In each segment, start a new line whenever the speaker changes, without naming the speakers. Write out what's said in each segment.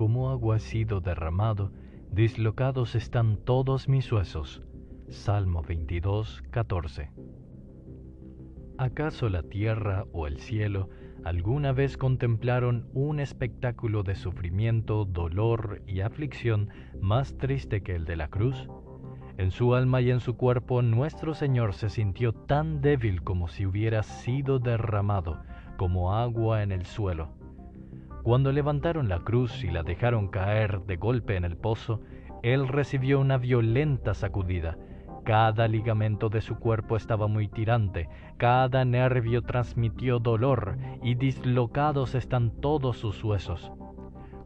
como agua ha sido derramado, dislocados están todos mis huesos. Salmo 22, 14. ¿Acaso la tierra o el cielo alguna vez contemplaron un espectáculo de sufrimiento, dolor y aflicción más triste que el de la cruz? En su alma y en su cuerpo nuestro Señor se sintió tan débil como si hubiera sido derramado como agua en el suelo. Cuando levantaron la cruz y la dejaron caer de golpe en el pozo, Él recibió una violenta sacudida. Cada ligamento de su cuerpo estaba muy tirante, cada nervio transmitió dolor y dislocados están todos sus huesos.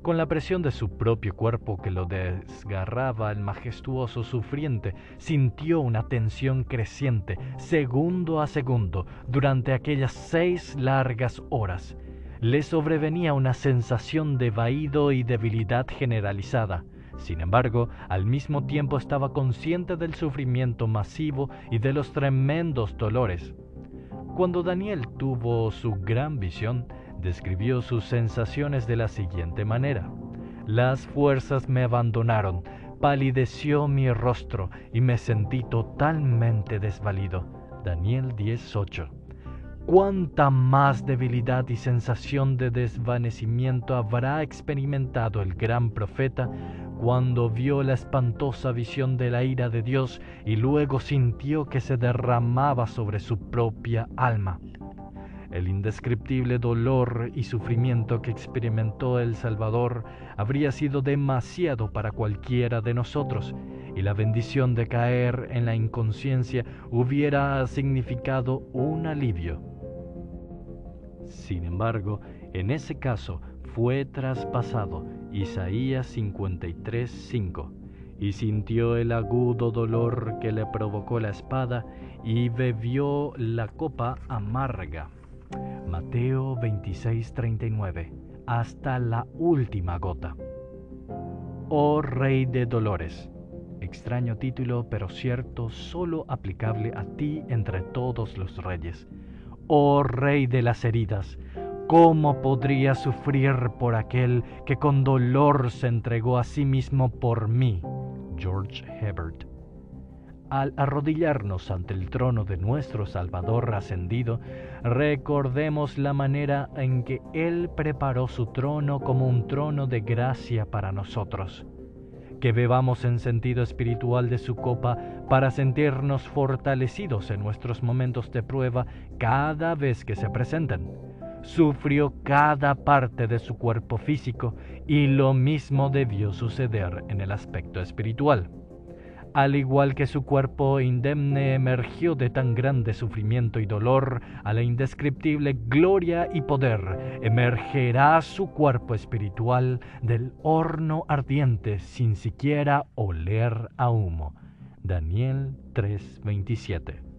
Con la presión de su propio cuerpo que lo desgarraba el majestuoso sufriente, sintió una tensión creciente, segundo a segundo, durante aquellas seis largas horas. Le sobrevenía una sensación de vaído y debilidad generalizada. Sin embargo, al mismo tiempo estaba consciente del sufrimiento masivo y de los tremendos dolores. Cuando Daniel tuvo su gran visión, describió sus sensaciones de la siguiente manera. Las fuerzas me abandonaron, palideció mi rostro y me sentí totalmente desvalido. Daniel 10:8. ¿Cuánta más debilidad y sensación de desvanecimiento habrá experimentado el gran profeta cuando vio la espantosa visión de la ira de Dios y luego sintió que se derramaba sobre su propia alma? El indescriptible dolor y sufrimiento que experimentó el Salvador habría sido demasiado para cualquiera de nosotros, y la bendición de caer en la inconsciencia hubiera significado un alivio. Sin embargo, en ese caso fue traspasado Isaías 53:5 y sintió el agudo dolor que le provocó la espada y bebió la copa amarga. Mateo 26:39, hasta la última gota. Oh Rey de Dolores, extraño título pero cierto, solo aplicable a ti entre todos los reyes. Oh Rey de las heridas, ¿cómo podría sufrir por aquel que con dolor se entregó a sí mismo por mí? George Hebert al arrodillarnos ante el trono de nuestro Salvador ascendido, recordemos la manera en que Él preparó su trono como un trono de gracia para nosotros. Que bebamos en sentido espiritual de su copa para sentirnos fortalecidos en nuestros momentos de prueba cada vez que se presenten. Sufrió cada parte de su cuerpo físico y lo mismo debió suceder en el aspecto espiritual al igual que su cuerpo indemne emergió de tan grande sufrimiento y dolor a la indescriptible gloria y poder, emergerá su cuerpo espiritual del horno ardiente sin siquiera oler a humo. Daniel 3:27